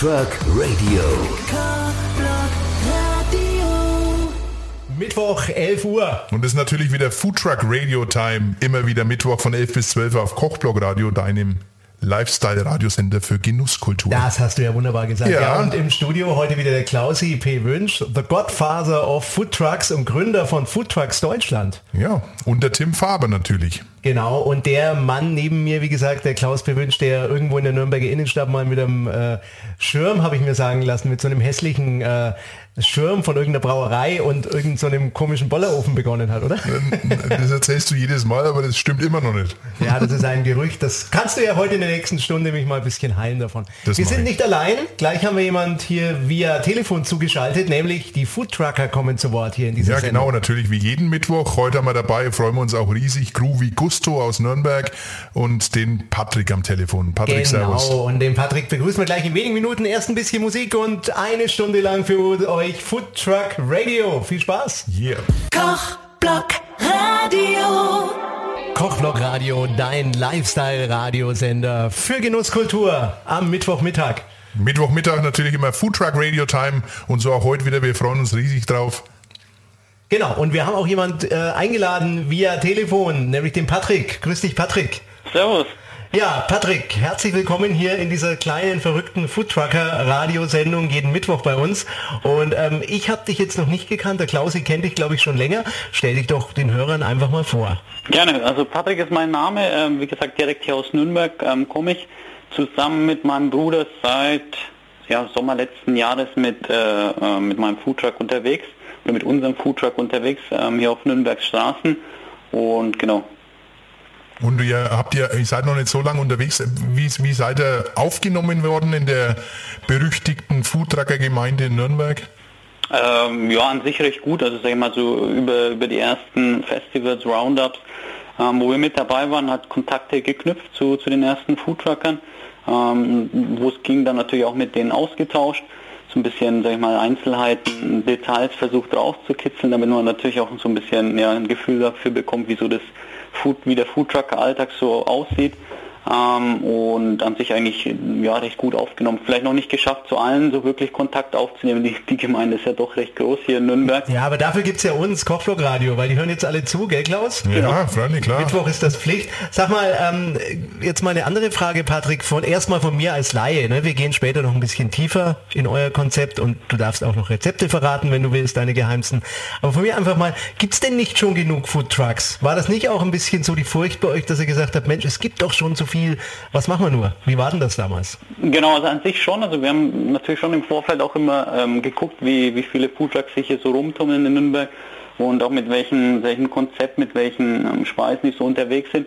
Truck Radio. Mittwoch, 11 Uhr. Und es ist natürlich wieder Food Truck Radio Time. Immer wieder Mittwoch von 11 bis 12 auf Kochblog Radio, deinem Lifestyle-Radiosender für Genusskultur. Das hast du ja wunderbar gesagt. Ja. Ja. und im Studio heute wieder der Klausi P. Wünsch, the Godfather of Food Trucks und Gründer von Food Trucks Deutschland. Ja, und der Tim Faber natürlich. Genau, und der Mann neben mir, wie gesagt, der Klaus P. Wünsch, der irgendwo in der Nürnberger Innenstadt mal mit einem äh, Schirm, habe ich mir sagen lassen, mit so einem hässlichen äh, Schirm von irgendeiner Brauerei und irgendeinem so einem komischen Bollerofen begonnen hat, oder? Das erzählst du jedes Mal, aber das stimmt immer noch nicht. Ja, das ist ein Gerücht. Das kannst du ja heute in der nächsten Stunde mich mal ein bisschen heilen davon. Das wir sind ich. nicht allein. Gleich haben wir jemand hier via Telefon zugeschaltet, nämlich die Food Trucker kommen zu Wort hier in dieser Ja, Sendung. genau, natürlich wie jeden Mittwoch. Heute haben wir dabei, freuen wir uns auch riesig, Groovy Gusto aus Nürnberg und den Patrick am Telefon. Patrick, Servus. Genau, und den Patrick begrüßen wir gleich in wenigen Minuten. Erst ein bisschen Musik und eine Stunde lang für euch Food Truck Radio. Viel Spaß! Yeah. Kochblock Radio. Kochblock Radio, dein Lifestyle-Radiosender für Genusskultur am Mittwochmittag. Mittwochmittag natürlich immer Food Truck Radio Time und so auch heute wieder. Wir freuen uns riesig drauf. Genau, und wir haben auch jemand äh, eingeladen via Telefon, nämlich den Patrick. Grüß dich, Patrick. Servus. Ja, Patrick, herzlich willkommen hier in dieser kleinen, verrückten Foodtrucker-Radiosendung jeden Mittwoch bei uns. Und ähm, ich habe dich jetzt noch nicht gekannt, der Klausi kennt dich, glaube ich, schon länger. Stell dich doch den Hörern einfach mal vor. Gerne. Also Patrick ist mein Name. Ähm, wie gesagt, direkt hier aus Nürnberg ähm, komme ich zusammen mit meinem Bruder seit ja, Sommer letzten Jahres mit, äh, äh, mit meinem Foodtruck unterwegs oder mit unserem Foodtruck unterwegs ähm, hier auf Nürnbergs Straßen. Und genau. Und ihr habt ihr, ihr seid noch nicht so lange unterwegs. Wie, wie seid ihr aufgenommen worden in der berüchtigten Foodtrucker-Gemeinde in Nürnberg? Ähm, ja, an sich recht gut. Also sag ich mal so über, über die ersten Festivals, Roundups, ähm, wo wir mit dabei waren, hat Kontakte geknüpft zu, zu den ersten Foodtruckern, ähm, wo es ging dann natürlich auch mit denen ausgetauscht, so ein bisschen, sag ich mal, Einzelheiten, Details versucht rauszukitzeln, damit man natürlich auch so ein bisschen ja, ein Gefühl dafür bekommt, wie so das Food, wie der Foodtrucker-Alltag so aussieht. Ähm, und an sich eigentlich ja, recht gut aufgenommen. Vielleicht noch nicht geschafft, zu allen so wirklich Kontakt aufzunehmen. Die, die Gemeinde ist ja doch recht groß hier in Nürnberg. Ja, aber dafür gibt's ja uns, Kochblock Radio, weil die hören jetzt alle zu, gell Klaus? Ja, Freunde, klar. Mittwoch ist das Pflicht. Sag mal, ähm, jetzt mal eine andere Frage, Patrick, von erstmal von mir als Laie. Ne? Wir gehen später noch ein bisschen tiefer in euer Konzept und du darfst auch noch Rezepte verraten, wenn du willst, deine geheimsten. Aber von mir einfach mal, gibt's denn nicht schon genug Food Trucks? War das nicht auch ein bisschen so die Furcht bei euch, dass ihr gesagt habt, Mensch, es gibt doch schon zu viel, was machen wir nur? Wie war denn das damals? Genau, also an sich schon. Also wir haben natürlich schon im Vorfeld auch immer ähm, geguckt, wie, wie viele Foodtrucks sich hier so rumtummeln in Nürnberg und auch mit welchen, welchen Konzept, mit welchen ähm, Speisen die so unterwegs sind.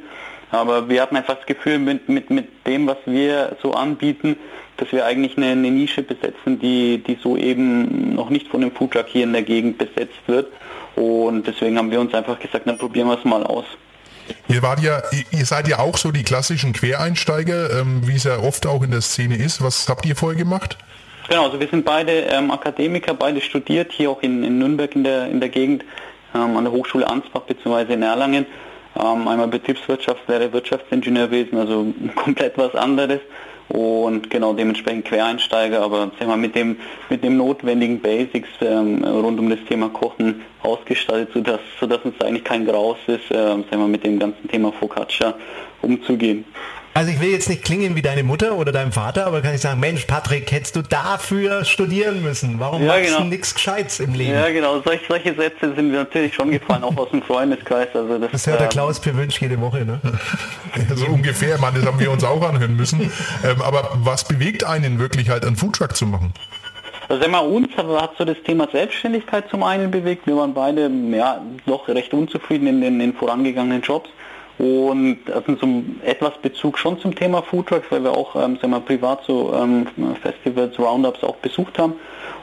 Aber wir hatten einfach das Gefühl, mit, mit, mit dem, was wir so anbieten, dass wir eigentlich eine, eine Nische besetzen, die, die so eben noch nicht von einem Foodtruck hier in der Gegend besetzt wird. Und deswegen haben wir uns einfach gesagt, dann probieren wir es mal aus. Ihr wart ja, ihr- seid ja auch so die klassischen Quereinsteiger, ähm, wie es ja oft auch in der Szene ist. Was habt ihr vorher gemacht? Genau, also wir sind beide ähm, Akademiker, beide studiert, hier auch in, in Nürnberg in der, in der Gegend, ähm, an der Hochschule Ansbach bzw. in Erlangen. Ähm, einmal Betriebswirtschaft, wäre Wirtschaftsingenieurwesen, also komplett was anderes. Und genau dementsprechend Quereinsteiger, aber sag mal, mit dem mit dem notwendigen Basics ähm, rund um das Thema Kochen ausgestattet, sodass, sodass uns eigentlich kein Graus ist, ähm, sag mal, mit dem ganzen Thema Focaccia umzugehen. Also ich will jetzt nicht klingen wie deine Mutter oder dein Vater, aber kann ich sagen, Mensch, Patrick, hättest du dafür studieren müssen? Warum Ja, machst genau. du nichts Gescheites im Leben? Ja genau, solche, solche Sätze sind mir natürlich schon gefallen, auch aus dem Freundeskreis. Also das, Das hört der ähm, Klaus Pewünsch jede Woche, ne? So ungefähr, man, das haben wir uns auch anhören müssen. Ähm, aber was bewegt einen wirklich halt einen Foodtruck zu machen? Also sag mal, uns hat hat so das Thema Selbstständigkeit zum einen bewegt. Wir waren beide ja doch recht unzufrieden in den, in den vorangegangenen Jobs und hatten so etwas Bezug schon zum Thema Foodtrucks, weil wir auch ähm, sag mal, privat so ähm, Festivals, Roundups auch besucht haben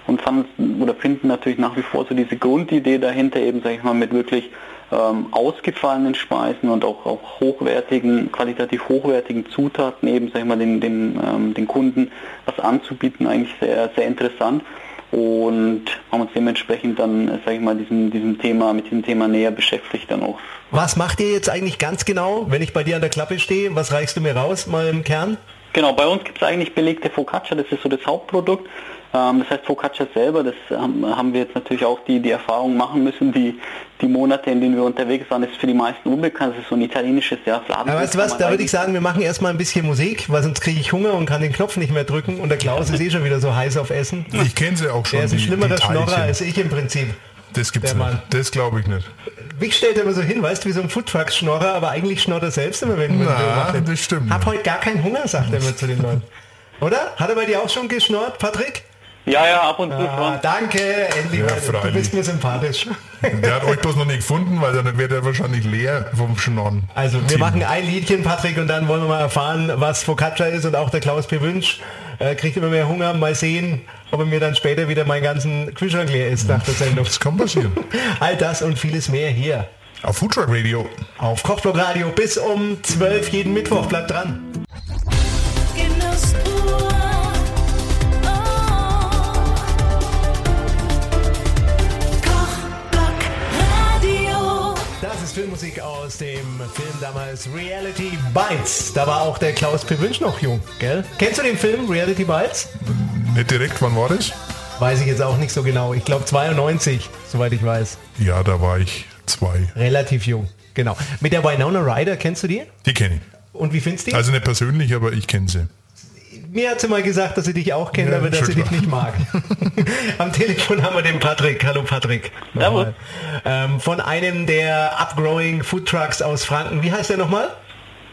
und fanden oder finden natürlich nach wie vor so diese Grundidee dahinter eben, sag ich mal, mit wirklich ähm, ausgefallenen Speisen und auch, auch hochwertigen, qualitativ hochwertigen Zutaten eben, sag ich mal, den, den, ähm, den Kunden was anzubieten, eigentlich sehr, sehr interessant und haben uns dementsprechend dann, sage ich mal, diesem, diesem Thema, mit diesem Thema näher beschäftigt dann auch. Was macht ihr jetzt eigentlich ganz genau, wenn ich bei dir an der Klappe stehe? Was reichst du mir raus, mal im Kern? Genau, bei uns gibt es eigentlich belegte Focaccia, das ist so das Hauptprodukt. Ähm, das heißt Focaccia selber, das haben wir jetzt natürlich auch die, die Erfahrung machen müssen, die, die Monate, in denen wir unterwegs waren, ist für die meisten unbekannt. Das ist so ein italienisches ja, Aber weißt du was, da würde ich sagen, wir machen erstmal ein bisschen Musik, weil sonst kriege ich Hunger und kann den Knopf nicht mehr drücken und der Klaus ist eh schon wieder so heiß auf Essen. Ich kenne sie auch schon. Der ist ein schlimmerer Schnorrer als ich im Prinzip. Das gibt's nicht. Das glaube ich nicht. Vic stellt immer so hin, weißt du, wie so ein Foodtrucks-Schnorrer, aber eigentlich schnort er selbst immer, wenn man Na, das stimmt. Hab heute gar keinen Hunger, sagt er immer zu den Leuten. Oder? Hat er bei dir auch schon geschnort, Patrick? Ja, ja, ab und zu ah, Danke, endlich. Ja, du bist mir sympathisch. Der hat euch bloß noch nicht gefunden, weil dann wird er wahrscheinlich leer vom Schnorren. Also wir Team. machen ein Liedchen, Patrick, und dann wollen wir mal erfahren, was Focaccia ist und auch der Klaus P. Wünsch äh, kriegt immer mehr Hunger. Mal sehen, ob er mir dann später wieder meinen ganzen Kühlschrank leer ist nach der Sendung. Das kann passieren. All das und vieles mehr hier. Auf Foodtruck Radio. Auf Kochblog Radio bis um 12 jeden Mittwoch. Bleibt dran. Filmmusik aus dem Film damals Reality Bites. Da war auch der Klaus P. Wünsch noch jung, gell? Kennst du den Film Reality Bites? Nicht direkt, wann war das? Weiß ich jetzt auch nicht so genau. Ich glaube 92, soweit ich weiß. Ja, da war ich zwei. Relativ jung, genau. Mit der Winona Ryder, kennst du die? Die kenne ich. Und wie findest du die? Also nicht persönlich, aber ich kenne sie mir hat sie mal gesagt, dass sie dich auch kennt, ja, aber dass sie dich nicht mag. Am Telefon haben wir den Patrick. Hallo Patrick. Ähm, von einem der Upgrowing Food Trucks aus Franken. Wie heißt der nochmal?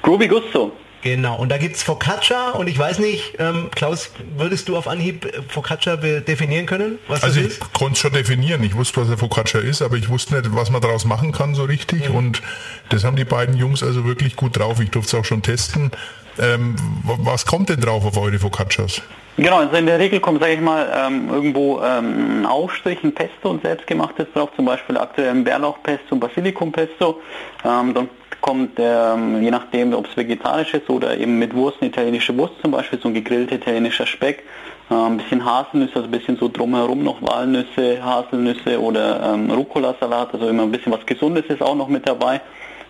Groovy Gusto. Genau, und da gibt es Focaccia und ich weiß nicht, ähm, Klaus, würdest du auf Anhieb Focaccia definieren können? also ich konnte es schon definieren, ich wusste, was der Focaccia ist, aber ich wusste nicht, was man daraus machen kann so richtig mhm. und das haben die beiden Jungs also wirklich gut drauf. Ich durfte es auch schon testen. Ähm, was kommt denn drauf auf eure Focaccias? Genau, also in der Regel kommt, sage ich mal, ähm, irgendwo ähm, ein Aufstrich, ein Pesto und selbstgemachtes drauf, zum Beispiel aktuell ein Bärlauchpesto, Basilikumpesto. Ähm, dann kommt, ähm, je nachdem, ob es vegetarisch ist oder eben mit Wurst, eine italienische Wurst zum Beispiel, so ein gegrillter italienischer Speck, äh, ein bisschen Haselnüsse, also ein bisschen so drumherum noch Walnüsse, Haselnüsse oder ähm, Rucola-Salat, also immer ein bisschen was Gesundes ist auch noch mit dabei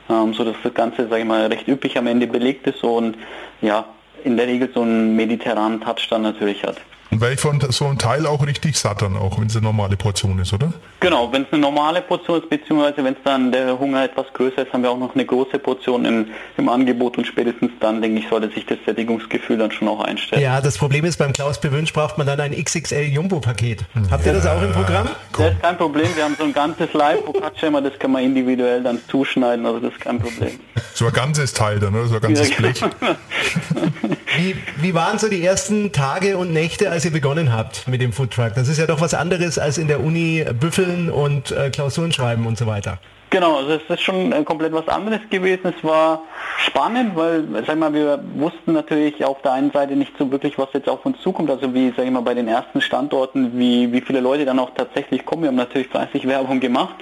ähm, so dass das Ganze, sage ich mal, recht üppig am Ende belegt ist und ja, in der Regel so einen mediterranen Touch dann natürlich hat. Und weil ich von so einem Teil auch richtig satt dann auch, wenn es eine normale Portion ist, oder? Genau, wenn es eine normale Portion ist, beziehungsweise wenn es dann der Hunger etwas größer ist, haben wir auch noch eine große Portion im, im Angebot und spätestens dann, denke ich, sollte sich das Sättigungsgefühl dann schon auch einstellen. Ja, das Problem ist, beim Klaus Bewünsch braucht man dann ein XXL Jumbo-Paket. Habt ihr das auch im Programm? Das ist kein Problem, wir haben so ein ganzes Live-Focaccia, das kann man individuell dann zuschneiden, also das ist kein Problem. So ein ganzes Teil dann, oder? So ein ganzes ja, Blech. wie, wie waren so die ersten Tage und Nächte, als ihr begonnen habt mit dem Foodtruck? Das ist ja doch was anderes als in der Uni büffeln und äh, Klausuren schreiben und so weiter. Genau, also es ist schon äh, komplett was anderes gewesen. Es war spannend, weil, sag mal, wir wussten natürlich auf der einen Seite nicht so wirklich, was jetzt auf uns zukommt. Also wie, sag ich mal, bei den ersten Standorten, wie, wie viele Leute dann auch tatsächlich kommen. Wir haben natürlich fleißig Werbung gemacht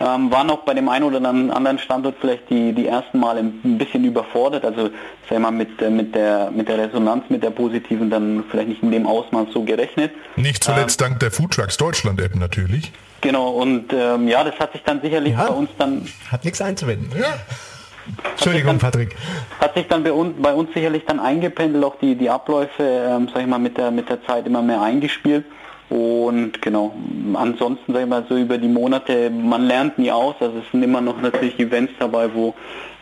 ähm, waren auch bei dem einen oder anderen Standort vielleicht die, die ersten Male ein bisschen überfordert. Also sag mal, mit, äh, mit, der, mit der Resonanz, mit der positiven dann vielleicht nicht in dem Ausmaß so gerechnet. Nicht zuletzt ähm, dank der Foodtrucks Deutschland App natürlich. Genau, und ähm, ja, das hat sich dann sicherlich ja, bei uns dann... Hat nichts einzuwenden. Ja. Entschuldigung, dann, Patrick. Hat sich dann bei uns, bei uns sicherlich dann eingependelt, auch die, die Abläufe, ähm, sag ich mal, mit der, mit der Zeit immer mehr eingespielt. Und genau, ansonsten sage ich mal so über die Monate, man lernt nie aus, also es sind immer noch natürlich Events dabei, wo,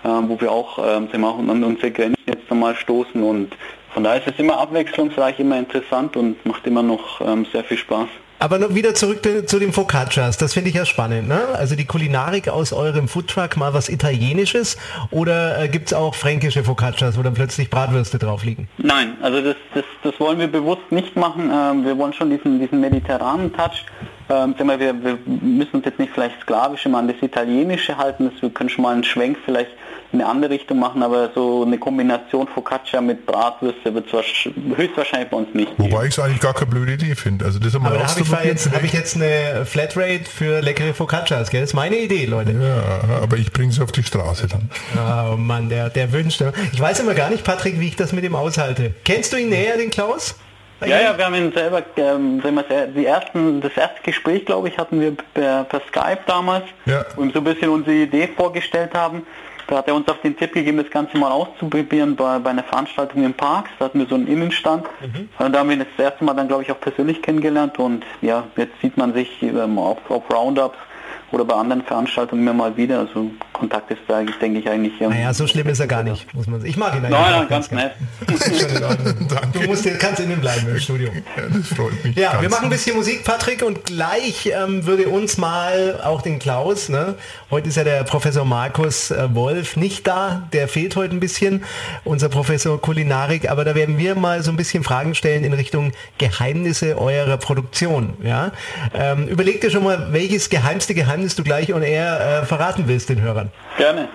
äh, wo wir auch, äh, sagen wir, an unsere Grenzen jetzt einmal stoßen und von daher ist es immer abwechslungsreich, immer interessant und macht immer noch ähm, sehr viel Spaß. Aber noch wieder zurück zu den Focaccias. Das finde ich ja spannend. Ne? Also die Kulinarik aus eurem Foodtruck, mal was Italienisches oder äh, gibt es auch fränkische Focaccias, wo dann plötzlich Bratwürste drauf liegen? Nein, also das, das, das wollen wir bewusst nicht machen. Ähm, wir wollen schon diesen, diesen mediterranen Touch. Ähm, wir, wir müssen uns jetzt nicht vielleicht sklavisch immer an das Italienische halten. wir können schon mal einen Schwenk vielleicht eine andere Richtung machen, aber so eine Kombination Focaccia mit Bratwürste wird es höchstwahrscheinlich bei uns nicht. Wobei ich es eigentlich gar keine blöde Idee finde. Also das aber da habe ich, jetzt, hab ich jetzt eine Flatrate für leckere Focaccias, gell? Das ist meine Idee, Leute. Ja, aber ich bringe sie auf die Straße dann. Oh Mann, der, der wünscht. Ich weiß immer gar nicht, Patrick, wie ich das mit ihm aushalte. Kennst du ihn näher, den Klaus? Ja, ja, wir haben ihn selber, ähm, die ersten, das erste Gespräch, glaube ich, hatten wir per, per Skype damals, ja. wo ihm so ein bisschen unsere Idee vorgestellt haben. Da hat er uns auf den Tipp gegeben, das Ganze mal auszuprobieren bei, bei einer Veranstaltung im Park. Da hatten wir so einen Innenstand. Mhm. Und da haben wir das erste Mal dann, glaube ich, auch persönlich kennengelernt. Und ja, jetzt sieht man sich ähm, auf, auf Roundups oder bei anderen Veranstaltungen immer mal wieder. Also Kontakt ist da, denke ich, eigentlich. Ja, naja, so schlimm ist er gar nicht, muss man Ich mag ihn eigentlich. Nein, nein, ganz, ganz nett. du musst, kannst innen bleiben im Studio. Ja, das freut mich. Ja, wir machen ein bisschen Musik, Patrick, und gleich ähm, würde uns mal auch den Klaus, ne? heute ist ja der Professor Markus äh, Wolf nicht da, der fehlt heute ein bisschen, unser Professor Kulinarik, aber da werden wir mal so ein bisschen Fragen stellen in Richtung Geheimnisse eurer Produktion. Ja? Ähm, überleg dir schon mal, welches geheimste Geheimnis du gleich on air äh, verraten willst den Hörern. Gerne.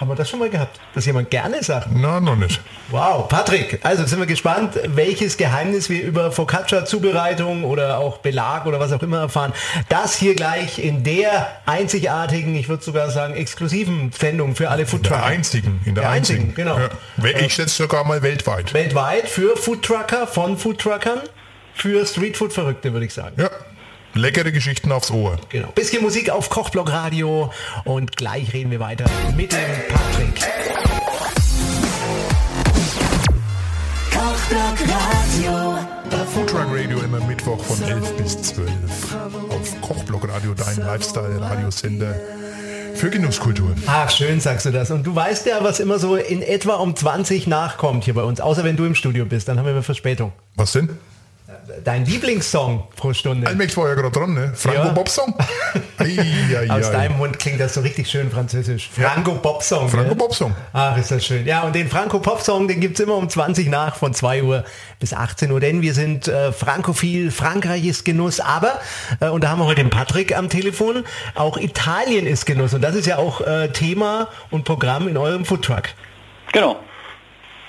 Haben wir das schon mal gehabt, dass jemand gerne sagt? Na, noch nicht. Wow, Patrick, also sind wir gespannt, welches Geheimnis wir über Focaccia-Zubereitung oder auch Belag oder was auch immer erfahren. Das hier gleich in der einzigartigen, ich würde sogar sagen, exklusiven Sendung für alle Foodtrucker. In der einzigen, in der, der einzigen. einzigen. genau. Ja. Ich schätze sogar mal weltweit. Weltweit für Foodtrucker, von Foodtruckern, für Streetfood-Verrückte, würde ich sagen. Ja. Leckere Geschichten aufs Ohr. Genau. Bisschen Musik auf Kochblock Radio und gleich reden wir weiter mit dem Patrick. Kochblock Radio. Foodtruck Radio immer Mittwoch von 11 bis 12 auf Kochblock Radio, dein Lifestyle-Radiosender für Genusskultur. Ach, schön sagst du das. Und du weißt ja, was immer so in etwa um 20 nachkommt hier bei uns, außer wenn du im Studio bist, dann haben wir Verspätung. Was denn? Dein Lieblingssong pro Stunde? Allmächtig war ja gerade dran, ne? Franco ja. Bob Song. Aus deinem Mund klingt das so richtig schön französisch. Franco ja. Bob Song. Franco ne? Bob Song. Ach, ist das schön. Ja, und den Franco Pop Song, den gibt es immer um 20 nach von 2 Uhr bis 18 Uhr, denn wir sind äh, frankophil, Frankreich ist Genuss, aber, äh, und da haben wir heute den Patrick am Telefon, auch Italien ist Genuss und das ist ja auch äh, Thema und Programm in eurem Foodtruck. Genau.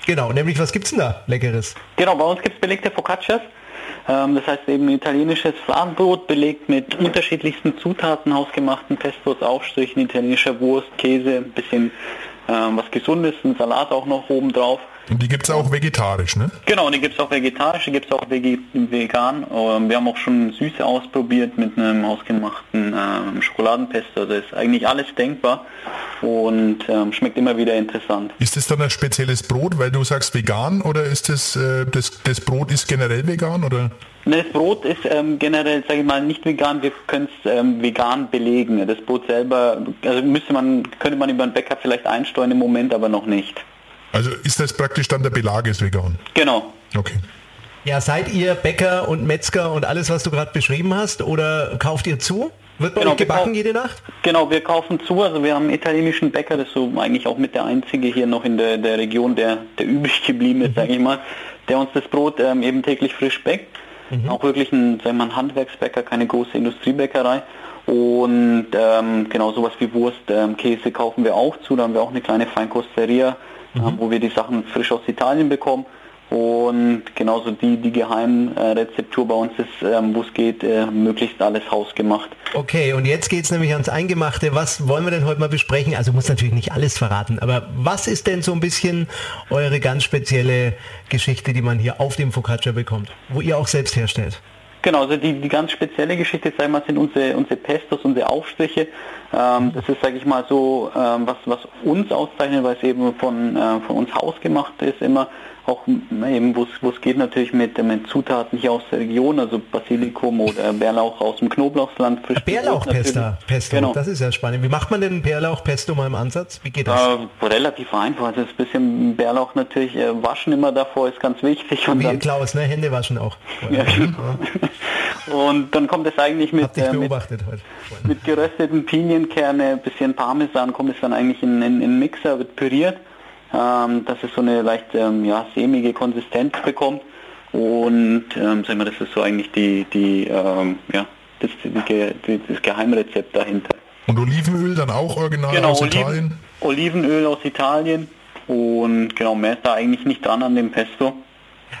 Genau, nämlich was gibt's denn da Leckeres? Genau, bei uns gibt es belegte Focaccias. Ähm, das heißt eben italienisches Fladenbrot belegt mit unterschiedlichsten Zutaten, hausgemachten Pestos, Aufstrichen, italienischer Wurst, Käse, ein bisschen ähm, was Gesundes, ein Salat auch noch oben drauf. Und die gibt es auch vegetarisch, ne? Genau, die gibt es auch vegetarisch, die gibt es auch vegan. Ähm, wir haben auch schon Süße ausprobiert mit einem hausgemachten ähm, Schokoladenpesto. Also ist eigentlich alles denkbar und ähm, schmeckt immer wieder interessant. Ist das dann ein spezielles Brot, weil du sagst vegan oder ist das, äh, das, das Brot ist generell vegan oder? Ne, das Brot ist ähm, generell, sage ich mal, nicht vegan. Wir können es ähm, vegan belegen. Das Brot selber, also müsste man, könnte man über einen Bäcker vielleicht einsteuern im Moment, aber noch nicht. Also ist das praktisch dann der Belag ist vegan? Genau. Okay. Ja, seid ihr Bäcker und Metzger und alles, was du gerade beschrieben hast, oder kauft ihr zu? Wird bei genau, euch gebacken jede Nacht? Genau, wir kaufen zu. Also wir haben einen italienischen Bäcker, das ist so eigentlich auch mit der einzige hier noch in der, der Region, der, der übrig geblieben ist, mhm. sage ich mal, der uns das Brot ähm, eben täglich frisch bäckt. Mhm. Auch wirklich ein, sagen wir, ein Handwerksbäcker, keine große Industriebäckerei. Und ähm, genau sowas wie Wurst, ähm, Käse kaufen wir auch zu. Da haben wir auch eine kleine Feinkosteria, mhm. äh, wo wir die Sachen frisch aus Italien bekommen. Und genauso die, die Geheimrezeptur bei uns ist, ähm, wo es geht, äh, möglichst alles hausgemacht. Okay, und jetzt geht es nämlich ans Eingemachte. Was wollen wir denn heute mal besprechen? Also muss natürlich nicht alles verraten, aber was ist denn so ein bisschen eure ganz spezielle Geschichte, die man hier auf dem Focaccia bekommt, wo ihr auch selbst herstellt? Genau, also die, die ganz spezielle Geschichte, sag ich mal, sind unsere, unsere Pestos, unsere Aufstriche. Ähm, das ist, sage ich mal, so, ähm, was, was uns auszeichnet, weil es eben von, äh, von uns hausgemacht ist immer auch eben, wo es geht natürlich mit, mit Zutaten hier aus der Region, also Basilikum oder Bärlauch aus dem Knoblauchsland. Bärlauchpesto, Pesto, genau. das ist ja spannend. Wie macht man denn Bärlauchpesto mal im Ansatz? Wie geht das? Äh, relativ einfach. Also ein bisschen Bärlauch natürlich äh, waschen immer davor ist ganz wichtig. Und Wie dann, Klaus, ne? Hände waschen auch. Ja, genau. Und dann kommt es eigentlich mit, äh, mit, mit gerösteten Pinienkerne, bisschen Parmesan, kommt es dann eigentlich in, in, in Mixer, wird püriert ähm, dass es so eine leicht ähm, ja, sämige Konsistenz bekommt. Und ähm, sagen wir, das ist so eigentlich die, die, ähm, ja, das, die, das Geheimrezept dahinter. Und Olivenöl dann auch original genau, aus Oliven, Italien? Olivenöl aus Italien. Und genau, mehr ist da eigentlich nicht dran an dem Pesto.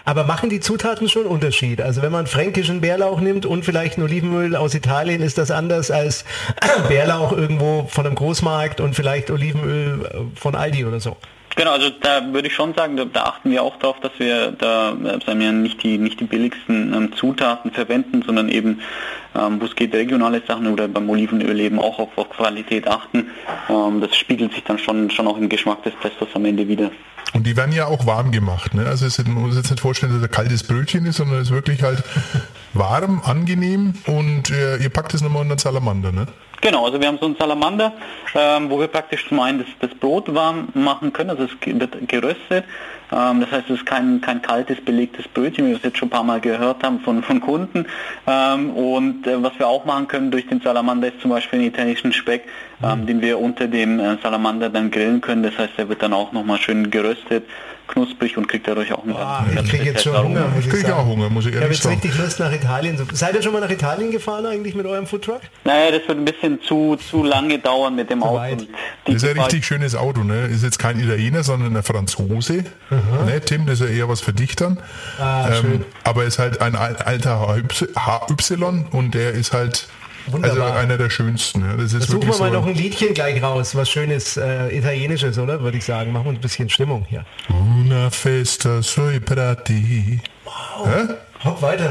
Aber machen die Zutaten schon Unterschied? Also wenn man fränkischen Bärlauch nimmt und vielleicht ein Olivenöl aus Italien, ist das anders als Bärlauch irgendwo von einem Großmarkt und vielleicht Olivenöl von Aldi oder so? Genau, also da würde ich schon sagen, da, da, achten wir auch darauf, dass wir da äh, sagen wir, nicht die nicht die billigsten ähm, Zutaten verwenden, sondern eben, ähm, wo es geht, regionale Sachen oder beim Olivenöl eben auch auf, auf Qualität achten. Ähm, das spiegelt sich dann schon schon auch im Geschmack des Pestos am Ende wieder. Und die werden ja auch warm gemacht. Ne? Also es man muss jetzt nicht vorstellen, dass es ein kaltes Brötchen ist, sondern es ist wirklich halt warm, angenehm und äh, ihr packt es nochmal in den Salamander. Ne? Genau, also wir haben so einen Salamander, ähm, wo wir praktisch zum einen das, das, Brot warm machen können, also es wird geröstet. Ähm, das heißt, es ist kein, kein kaltes, belegtes Brötchen, wie wir es jetzt schon ein paar Mal gehört haben von, von Kunden. Ähm, und äh, was wir auch machen können durch den Salamander ist zum Beispiel einen italienischen Speck, ähm, mhm. den wir unter dem äh, Salamander dann grillen können. Das heißt, der wird dann auch nochmal schön geröstet knusprig und kriegt dadurch auch einen ah, ganz, Ich kriege jetzt schon Hunger, muss ich, ich kriege auch Hunger, muss ich ehrlich sagen. Ich habe jetzt richtig Lust nach Italien. Seid ihr schon mal nach Italien gefahren eigentlich mit eurem Foodtruck? Naja, das wird ein bisschen zu, zu lange dauern mit dem Auto. Das ist ein richtig schönes Auto, ne? Ist jetzt kein Italiener, sondern ein Franzose. Ne, Tim, das ist ja eher was für dich dann. Ah, ähm, aber ist halt ein alter HY und der ist halt Wunderbar. Also einer der schönsten. Ja. Das ist Suchen wir mal so noch ein Liedchen gleich raus, was schönes äh, Italienisches, oder? Würde ich sagen. Machen wir ein bisschen Stimmung hier. Una festa sui prati. Wow. Ja? Hopp weiter.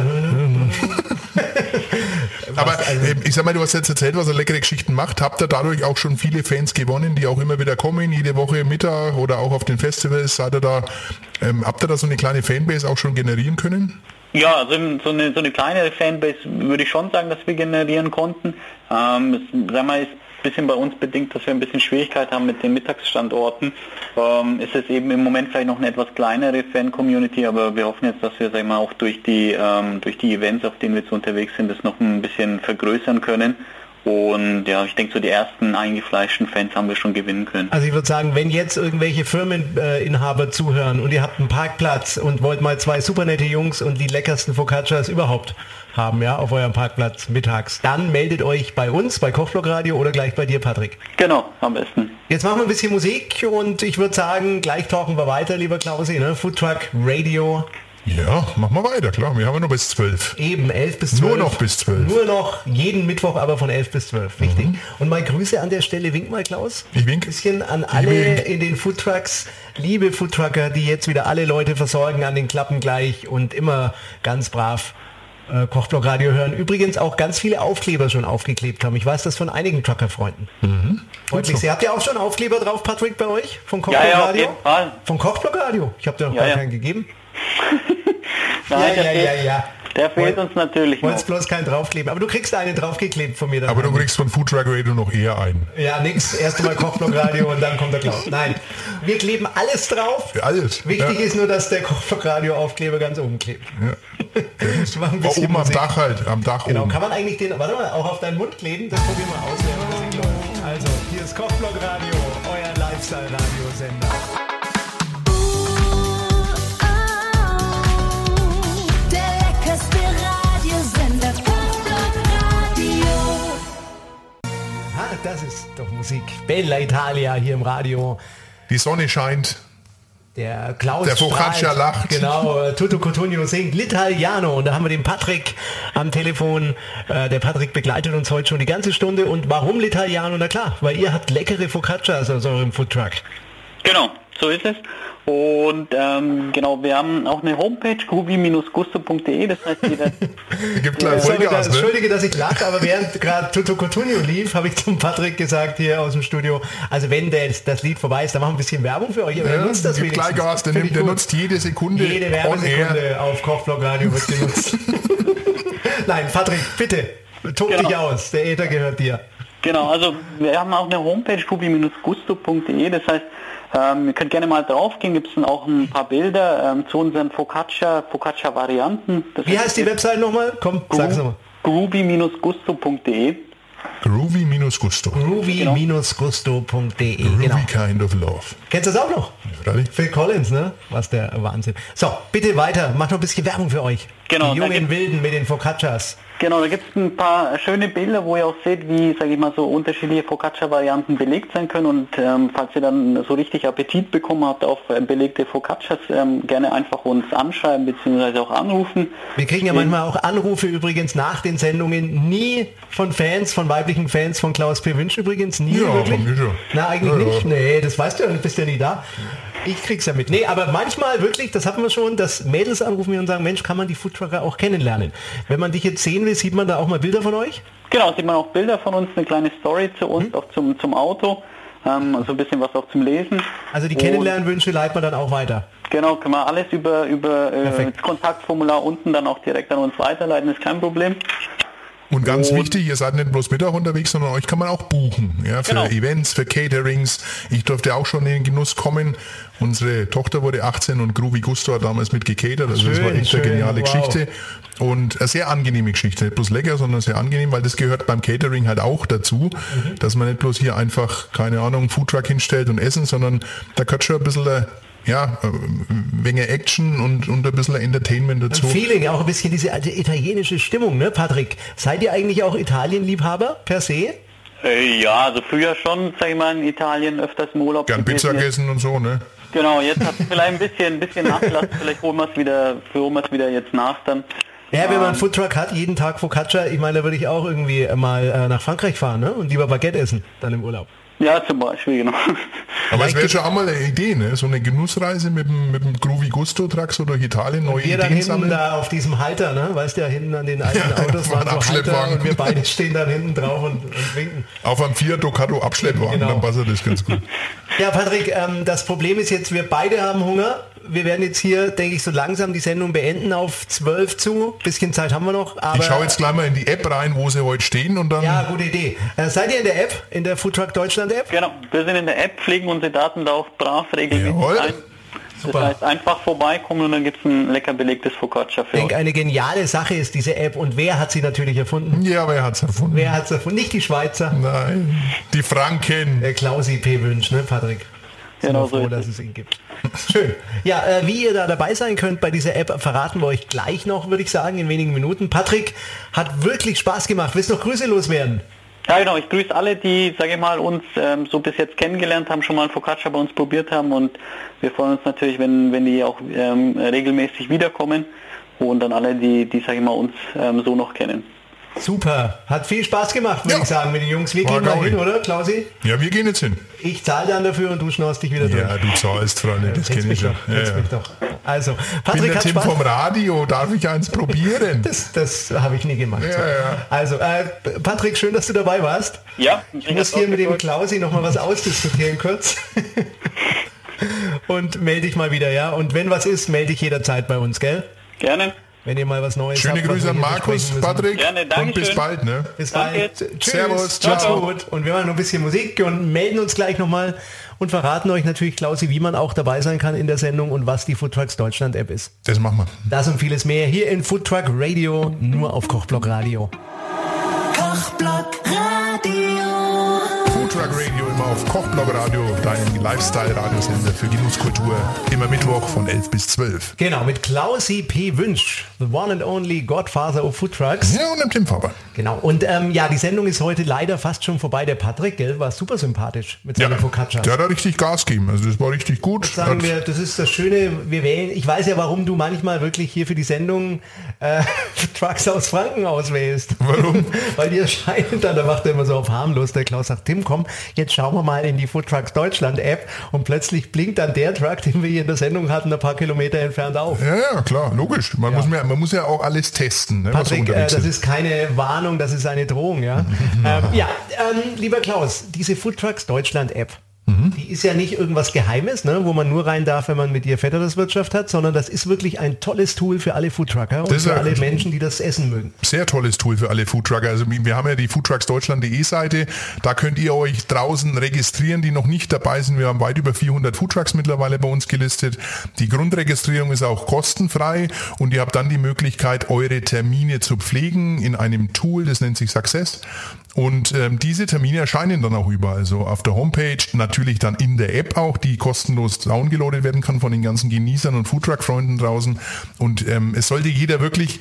Aber also, äh, ich sag mal, du hast jetzt erzählt, was er leckere Geschichten macht. Habt ihr dadurch auch schon viele Fans gewonnen, die auch immer wieder kommen, jede Woche Mittag oder auch auf den Festivals? Seid ihr da, ähm, habt ihr da so eine kleine Fanbase auch schon generieren können? Ja, also so eine, so eine kleinere Fanbase würde ich schon sagen, dass wir generieren konnten. Ähm, sag mal, ist bisschen bei uns bedingt, dass wir ein bisschen Schwierigkeit haben mit den Mittagsstandorten. Ähm, ist es eben im Moment vielleicht noch eine etwas kleinere Fan-Community, aber wir hoffen jetzt, dass wir sag mal, auch durch die, ähm, durch die Events, auf denen wir jetzt unterwegs sind, das noch ein bisschen vergrößern können. Und ja, ich denke, so die ersten eingefleischten Fans haben wir schon gewinnen können. Also ich würde sagen, wenn jetzt irgendwelche Firmeninhaber zuhören und ihr habt einen Parkplatz und wollt mal zwei super nette Jungs und die leckersten Focaccias überhaupt haben, ja, auf eurem Parkplatz mittags, dann meldet euch bei uns, bei Kochblock Radio oder gleich bei dir, Patrick. Genau, am besten. Jetzt machen wir ein bisschen Musik und ich würde sagen, gleich tauchen wir weiter, lieber Klausi, ne? Foodtruck Radio ja, machen wir weiter, klar. Wir haben ja noch bis zwölf. Eben, elf bis zwölf. Nur noch bis zwölf. Nur noch jeden Mittwoch, aber von elf bis zwölf. Richtig. Mhm. Und mal Grüße an der Stelle. Wink mal, Klaus. Ich wink. Ein bisschen an alle in den Foodtrucks. Liebe Foodtrucker, die jetzt wieder alle Leute versorgen an den Klappen gleich und immer ganz brav äh, Kochblock Radio hören. Übrigens auch ganz viele Aufkleber schon aufgeklebt haben. Ich weiß das von einigen Trucker-Freunden. Mhm. Freundlich sehr. Habt ihr auch schon Aufkleber drauf, Patrick, bei euch? Vom Kochblock ja, ja, Radio? Vom Kochblock Radio? Ich habe dir noch ja, gar keinen gegeben. Nein, ja, ja, ja, ja. Der fehlt uns natürlich noch. bloß keinen draufkleben. Aber du kriegst einen draufgeklebt von mir. Aber du kriegst von Food Truck Radio noch eher einen. Ja, nix. Erst einmal Kochblock Radio und dann kommt der Klaus. Nein, wir kleben alles drauf. Ja, alles. Wichtig ja. ist nur, dass der Kochblock Radio Aufkleber ganz oben klebt. Ja. Ein bisschen oben am Dach halt, am Dach Genau, oben. kann man eigentlich den, warte mal, auch auf deinen Mund kleben? Das probieren wir aus, läuft. Also, hier ist Kochblock Radio, euer Lifestyle-Radiosender. das ist doch Musik. Bella Italia hier im Radio. Die Sonne scheint. Der Klaus Der Focaccia lacht. Genau, äh, Tutto Cotugno singt L'Italiano. Und da haben wir den Patrick am Telefon. Äh, der Patrick begleitet uns heute schon die ganze Stunde. Und warum L'Italiano? Na klar, weil ihr habt leckere Focaccias aus eurem Foodtruck. Genau, so ist es. Und ähm, genau, wir haben auch eine Homepage, groovy-gusto.de, das heißt jeder... Gibt klar äh, sorry, da? Entschuldige, dass ich lache, aber während gerade Tutto Cotugno lief, habe ich zum Patrick gesagt hier aus dem Studio, also wenn das, das Lied vorbei ist, dann machen wir ein bisschen Werbung für euch. Aber ja, nutzt das wenigstens. Gas, der, nimmt, der nutzt jede Sekunde Jede Werbesekunde auf Kochblock Radio wird genutzt. Nein, Patrick, bitte, tob genau. dich aus, der Äther gehört dir. Genau, also wir haben auch eine Homepage, groovy-gusto.de, das heißt, ähm, ihr könnt gerne mal draufgehen, gibt es auch ein paar Bilder ähm, zu unseren Focaccia, Focaccia-Varianten. Wie heißt die Website nochmal? Komm, sag's nochmal. Groovy-gusto.de Groovy-Gusto. Groovy-gusto.de. Groovy genau. kind of love. Kennst du das auch noch? Really? Phil Collins, ne? Was der Wahnsinn. So, bitte weiter. Mach noch ein bisschen Werbung für euch. Genau. Die jungen Wilden mit den Focaccias. Genau, da gibt es ein paar schöne Bilder, wo ihr auch seht, wie, sage ich mal, so unterschiedliche Focaccia-Varianten belegt sein können. Und ähm, falls ihr dann so richtig Appetit bekommen habt auf äh, belegte Focaccias, ähm, gerne einfach uns anschreiben bzw. auch anrufen. Wir kriegen ja manchmal auch Anrufe übrigens nach den Sendungen, nie von Fans, von weiblichen Fans von Klaus P. Wünsch übrigens, nie ja, wirklich. Na, eigentlich ja, nicht. Nee, das weißt du ja, du bist ja nie da. Ich krieg's ja mit. Nee, aber manchmal wirklich, das hatten wir schon, dass Mädels anrufen mir und sagen, Mensch, kann man die Foodtrucker auch kennenlernen. Wenn man dich jetzt sehen will, sieht man da auch mal Bilder von euch? Genau, sieht man auch Bilder von uns, eine kleine Story zu uns, auch zum, zum Auto, ähm, also ein bisschen was auch zum Lesen. Also die Kennenlernwünsche leiten wir dann auch weiter. Genau, können wir alles über, über äh, das Kontaktformular unten dann auch direkt an uns weiterleiten, ist kein Problem. Und ganz Und- wichtig, ihr seid nicht bloß Mittag unterwegs, sondern euch kann man auch buchen. Ja, für Genau. Events, für Caterings. Ich durfte auch schon in den Genuss kommen. Unsere Tochter wurde 18 und Groovy Gusto hat damals mit gecatert. Also das Schön, war echt eine schön, geniale wow. Geschichte. Und eine sehr angenehme Geschichte. Nicht bloß lecker, sondern sehr angenehm, weil das gehört beim Catering halt auch dazu, Mhm. dass man nicht bloß hier einfach, keine Ahnung, Foodtruck hinstellt und essen, sondern da gehört schon ein bisschen äh, ja, äh, Menge Action und, und ein bisschen Entertainment dazu. Feeling, auch ein bisschen diese alte italienische Stimmung, ne, Patrick? Seid ihr eigentlich auch Italienliebhaber per se? Äh, ja, also früher schon, sag ich mal, in Italien öfters im Urlaub Gern. Pizza gegessen und so, ne? Genau, jetzt hat es vielleicht ein bisschen, ein bisschen nachgelassen, vielleicht holen wir es wieder, holen wir es wieder jetzt nach dann. Ja, wenn man einen Foodtruck hat, jeden Tag Focaccia, ich meine, da würde ich auch irgendwie mal äh, nach Frankreich fahren ne? und lieber Baguette essen, dann im Urlaub. Ja, zum Beispiel, genau. Aber es wäre schon auch mal eine Idee, ne? So eine Genussreise mit dem, mit dem Groovy Gusto Truck so durch Italien, neue Wir dann Ideen hinten sammeln. da auf diesem Halter, ne? Weißt du, ja, hinten an den alten Ja, Autos war waren so Halter Abschleppwagen. und wir beide stehen dann hinten drauf und, und winken. Auf einem Fiat Ducato Abschleppwagen, Genau. dann passt das ganz gut. Ja, Patrick, ähm, das Problem ist jetzt, wir beide haben Hunger. Wir werden jetzt hier, denke ich, so langsam die Sendung beenden auf 12 zu. Bisschen Zeit haben wir noch, aber... Ich schaue jetzt gleich mal in die App rein, wo sie heute stehen und dann ja, gute Idee. Äh, seid ihr in der App, in der Foodtruck Deutschland App? Genau, wir sind in der App, pflegen unsere Daten da auch brav regelmäßig ein. Super. Das heißt, einfach vorbeikommen und dann gibt es ein lecker belegtes Focaccia für Ich denke, eine geniale Sache ist diese App. Und wer hat sie natürlich erfunden? Ja, wer hat's erfunden? Wer hat sie erfunden? Nicht die Schweizer. Nein, die Franken. Der Klausi P. Wünsch, ne, Patrick? Sind Genau wir so froh, dass es ihn gibt. Schön. Ja, äh, wie ihr da dabei sein könnt bei dieser App, verraten wir euch gleich noch, würde ich sagen, in wenigen Minuten. Patrick, hat wirklich Spaß gemacht. Willst du noch Grüße loswerden? Ja genau, ich grüße alle, die, sage ich mal, uns ähm, so bis jetzt kennengelernt haben, schon mal ein Focaccia bei uns probiert haben und wir freuen uns natürlich, wenn, wenn die auch ähm, regelmäßig wiederkommen und dann alle, die, die sage ich mal, uns ähm, so noch kennen. Super. Hat viel Spaß gemacht, würde Ja. ich sagen, mit den Jungs. Wir War gehen mal hin, oder, Klausi? Ja, wir gehen jetzt hin. Ich zahle dann dafür und du schnaust dich wieder durch. Ja, du zahlst, Freunde, das kenne mich ich schon. doch. Ja, ja. mich doch. Also, Ich bin Patrick der hat Tim Spaß. vom Radio, darf ich eins probieren? Das, das habe ich nie gemacht. Ja, so. ja. Also, äh, Patrick, schön, dass du dabei warst. Ja, Ich muss hier mit dem Klausi noch mal was ausdiskutieren kurz. Und melde dich mal wieder, ja. Und wenn was ist, melde dich jederzeit bei uns, gell? Gerne. Wenn ihr mal was Neues Schöne habt, Grüße an Markus. Patrick Gerne, und bis bald. Ne? Bis Danke. bald. Tschüss. Servus, Ciao. ciao. Gut. Und wir machen noch ein bisschen Musik und melden uns gleich nochmal und verraten euch natürlich, Klausi, wie man auch dabei sein kann in der Sendung und was die Foodtrucks Deutschland App ist. Das machen wir. Das und vieles mehr hier in Foodtruck Radio, nur auf Kochblock Radio. Kochblock Radio. Foodtruck Radio immer auf Kochblog Radio, deinem Lifestyle-Radiosender für Genusskultur. Immer Mittwoch von 11 bis 12. Genau, mit Klausi P. Wünsch, the one and only Godfather of Food Trucks. Ja, und dem Tim Faber. Genau, und ähm, ja, die Sendung ist heute leider fast schon vorbei. Der Patrick, gell, war super sympathisch mit Ja, seinen Focaccias. der hat da richtig Gas gegeben. Also das war richtig gut. Sagen Hat- wir, das ist das Schöne, wir wählen, ich weiß ja, warum du manchmal wirklich hier für die Sendung äh, Trucks aus Franken auswählst. Warum? Weil die erscheinen dann, da macht er immer so auf harmlos, der Klaus sagt, Tim, komm, jetzt schauen wir mal in die Food Trucks Deutschland App und plötzlich blinkt dann der Truck, den wir hier in der Sendung hatten, ein paar Kilometer entfernt auf. Ja, ja, klar, logisch. Man, Muss, ja, man muss ja auch alles testen, ne, Patrick, äh, das ist. ist keine Warnung, das ist eine Drohung, ja. ähm, ja, ähm, lieber Klaus, diese Food Trucks Deutschland App, Mhm. die ist ja nicht irgendwas Geheimes, ne, wo man nur rein darf, wenn man mit ihr Vettereswirtschaft hat, sondern das ist wirklich ein tolles Tool für alle Food Trucker und für alle Menschen, die das essen mögen. Sehr tolles Tool für alle Foodtrucker. Also wir haben ja die foodtrucksdeutschland.de Seite. Da könnt ihr euch draußen registrieren, die noch nicht dabei sind. Wir haben weit über 400 Foodtrucks mittlerweile bei uns gelistet. Die Grundregistrierung ist auch kostenfrei und ihr habt dann die Möglichkeit, eure Termine zu pflegen in einem Tool, das nennt sich Success. Und ähm, diese Termine erscheinen dann auch überall. Also auf der Homepage, natürlich dann in der App auch, die kostenlos downgeloadet werden kann von den ganzen Genießern und Foodtruck-Freunden draußen. Und ähm, es sollte jeder wirklich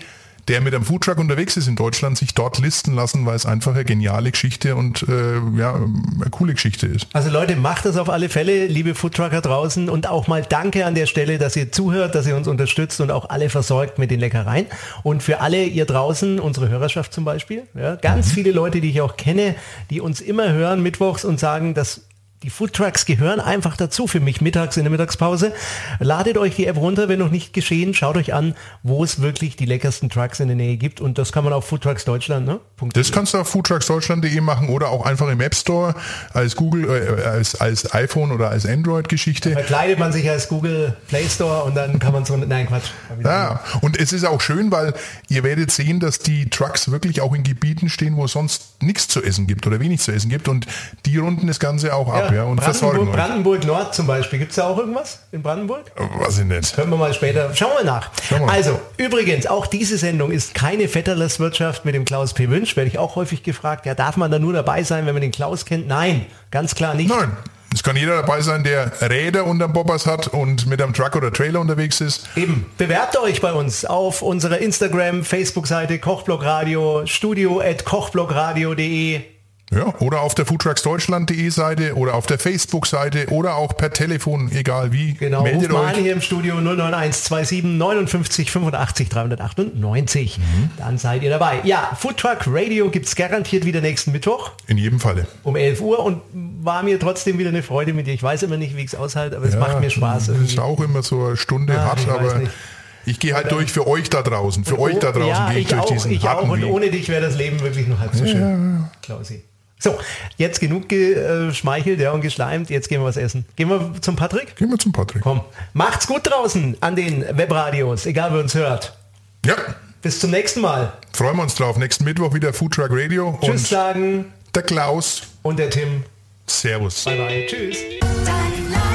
der mit einem Foodtruck unterwegs ist in Deutschland, sich dort listen lassen, weil es einfach eine geniale Geschichte und äh, ja, eine coole Geschichte ist. Also Leute, macht das auf alle Fälle, liebe Foodtrucker draußen und auch mal danke an der Stelle, dass ihr zuhört, dass ihr uns unterstützt und auch alle versorgt mit den Leckereien. Und für alle ihr draußen, unsere Hörerschaft zum Beispiel, ja, ganz viele Leute, die ich auch kenne, die uns immer hören mittwochs und sagen, das Die Foodtrucks gehören einfach dazu für mich mittags in der Mittagspause. Ladet euch die App runter, wenn noch nicht geschehen. Schaut euch an, wo es wirklich die leckersten Trucks in der Nähe gibt. Und das kann man auf Foodtrucks Deutschland, ne? Das kannst du auf foodtrucksdeutschland.de machen oder auch einfach im App Store als Google, äh, als, als iPhone oder als Android-Geschichte. Verkleidet man sich als Google Play Store und dann kann man so, nein Quatsch. Ja, und es ist auch schön, weil ihr werdet sehen, dass die Trucks wirklich auch in Gebieten stehen, wo es sonst nichts zu essen gibt oder wenig zu essen gibt und die runden das Ganze auch ab ja, und Brandenburg. Brandenburg Nord zum Beispiel. Gibt es da auch irgendwas in Brandenburg? Was ich nicht. Können wir mal später. Schauen wir nach. Schauen wir. Also, übrigens, auch diese Sendung ist keine Vetterless-Wirtschaft mit dem Klaus P. Wünsch. Werde ich auch häufig gefragt. Ja, darf man da nur dabei sein, wenn man den Klaus kennt? Nein, ganz klar nicht. Nein. Es kann jeder dabei sein, der Räder unterm Bobbers hat und mit einem Truck oder Trailer unterwegs ist. Eben, bewerbt euch bei uns auf unserer Instagram, Facebook-Seite Kochblog Radio, studio at kochblogradio.de. Ja, oder auf der foodtrucksdeutschland.de Seite oder auf der Facebook-Seite oder auch per Telefon, egal wie. Genau, Meldet ruft mal euch. an hier im Studio 09127 59 85 398. Dann seid ihr dabei. Ja, Foodtruck Radio gibt's garantiert wieder nächsten Mittwoch In jedem Falle. um 11 Uhr und war mir trotzdem wieder eine Freude mit dir. Ich weiß immer nicht, wie ich es aushalte, aber es Ja, macht mir Spaß. Irgendwie. ist auch immer so eine Stunde Ah, hart, aber ich gehe halt durch für euch da draußen. Für euch da draußen ja, gehe ich, ich durch auch, diesen ich auch. Und Weg. ohne dich wäre das Leben wirklich noch halb so schön. Klausi. So, jetzt genug geschmeichelt ja, und geschleimt. Jetzt gehen wir was essen. Gehen wir zum Patrick? Gehen wir zum Patrick. Komm. Macht's gut draußen an den Webradios, egal wer uns hört. Ja, Bis zum nächsten Mal. freuen wir uns drauf. Nächsten Mittwoch wieder Foodtruck Radio Tschüss und sagen der Klaus. und der Tim. Servus. Bye bye. Tschüss. Dein